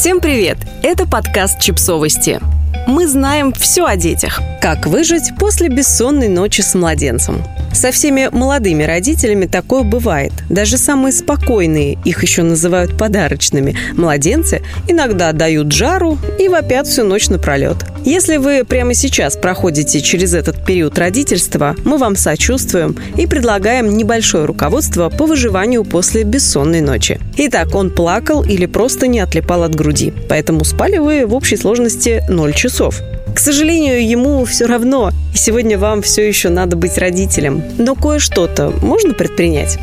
Всем привет! Это подкаст «Чипсовости». Мы знаем все о детях. Как выжить после бессонной ночи с младенцем. Со всеми молодыми родителями такое бывает. Даже самые спокойные, их еще называют подарочными, младенцы иногда дают жару и вопят всю ночь напролет. Если вы прямо сейчас проходите через этот период родительства, мы вам сочувствуем и предлагаем небольшое руководство по выживанию после бессонной ночи. Итак, он плакал или просто не отлипал от груди, поэтому спали вы в общей сложности 0 часов. К сожалению, ему все равно, и сегодня вам все еще надо быть родителем. Но кое-что-то можно предпринять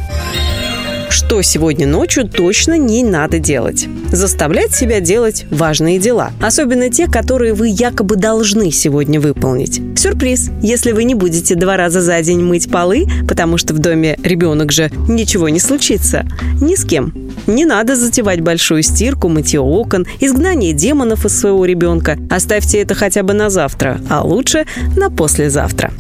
что сегодня ночью точно не надо делать. Заставлять себя делать важные дела, особенно те, которые вы якобы должны сегодня выполнить. Сюрприз! Если вы не будете два раза за день мыть полы, потому что в доме ребенок же ничего не случится, ни с кем. Не надо затевать большую стирку, мытье окон, изгнание демонов из своего ребенка. Оставьте это хотя бы на завтра, а лучше на послезавтра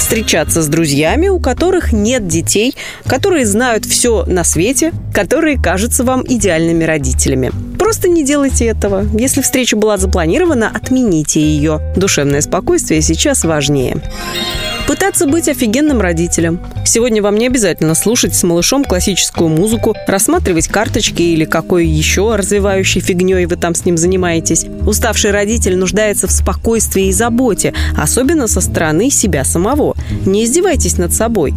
встречаться с друзьями, у которых нет детей, которые знают все на свете, которые кажутся вам идеальными родителями. Просто не делайте этого. Если встреча была запланирована, отмените ее. Душевное спокойствие сейчас важнее. Пытаться быть офигенным родителем. Сегодня вам не обязательно слушать с малышом классическую музыку, рассматривать карточки или какой еще развивающей фигней вы там с ним занимаетесь. Уставший родитель нуждается в спокойствии и заботе, особенно со стороны себя самого. Не издевайтесь над собой.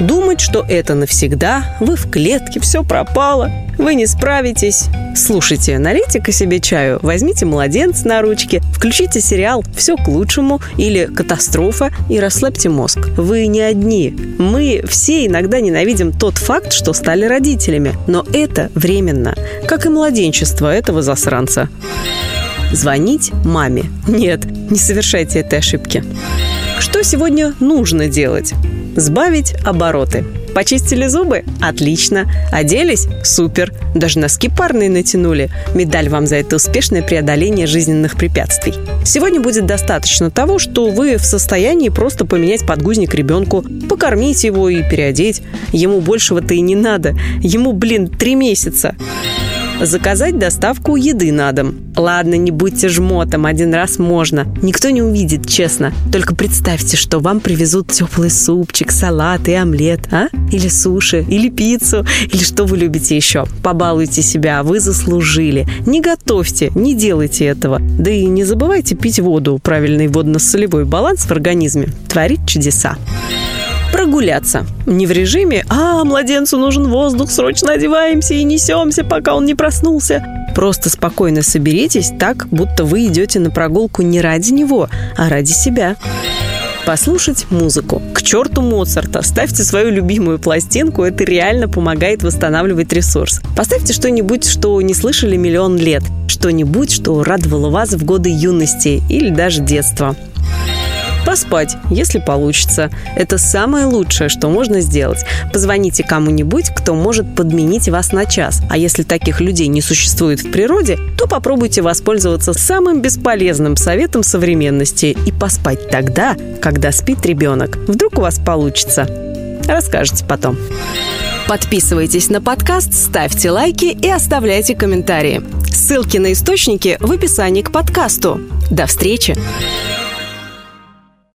Думать, что это навсегда, вы в клетке, все пропало, вы не справитесь. Слушайте, налейте-ка себе чаю, возьмите младенца на ручки, включите сериал «Все к лучшему» или «Катастрофа» и расслабьте мозг. Вы не одни. Мы все иногда ненавидим тот факт, что стали родителями, но это временно, как и младенчество этого засранца. Звонить маме. Нет, не совершайте этой ошибки. Что сегодня нужно делать? Сбавить обороты. Почистили зубы? Отлично. Оделись? Супер. Даже носки парные натянули. Медаль вам за это успешное преодоление жизненных препятствий. Сегодня будет достаточно того, что вы в состоянии просто поменять подгузник ребенку, покормить его и переодеть. Ему большего-то и не надо. Ему, блин, три месяца. Заказать доставку еды на дом. Ладно, не будьте жмотом, один раз можно. Никто не увидит, честно. Только представьте, что вам привезут теплый супчик, салат и омлет, а? Или суши, или пиццу, или что вы любите еще. Побалуйте себя, вы заслужили. Не готовьте, не делайте этого. Да и не забывайте пить воду. Правильный водно-солевой баланс в организме творит чудеса прогуляться. Не в режиме «А, младенцу нужен воздух, срочно одеваемся и несемся, пока он не проснулся». Просто спокойно соберитесь так, будто вы идете на прогулку не ради него, а ради себя. Послушать музыку. К черту Моцарта. Ставьте свою любимую пластинку, это реально помогает восстанавливать ресурс. Поставьте что-нибудь, что не слышали миллион лет. Что-нибудь, что радовало вас в годы юности или даже детства. Поспать, если получится. Это самое лучшее, что можно сделать. Позвоните кому-нибудь, кто может подменить вас на час. А если таких людей не существует в природе, то попробуйте воспользоваться самым бесполезным советом современности и поспать тогда, когда спит ребенок. Вдруг у вас получится. Расскажете потом. Подписывайтесь на подкаст, ставьте лайки и оставляйте комментарии. Ссылки на источники в описании к подкасту. До встречи!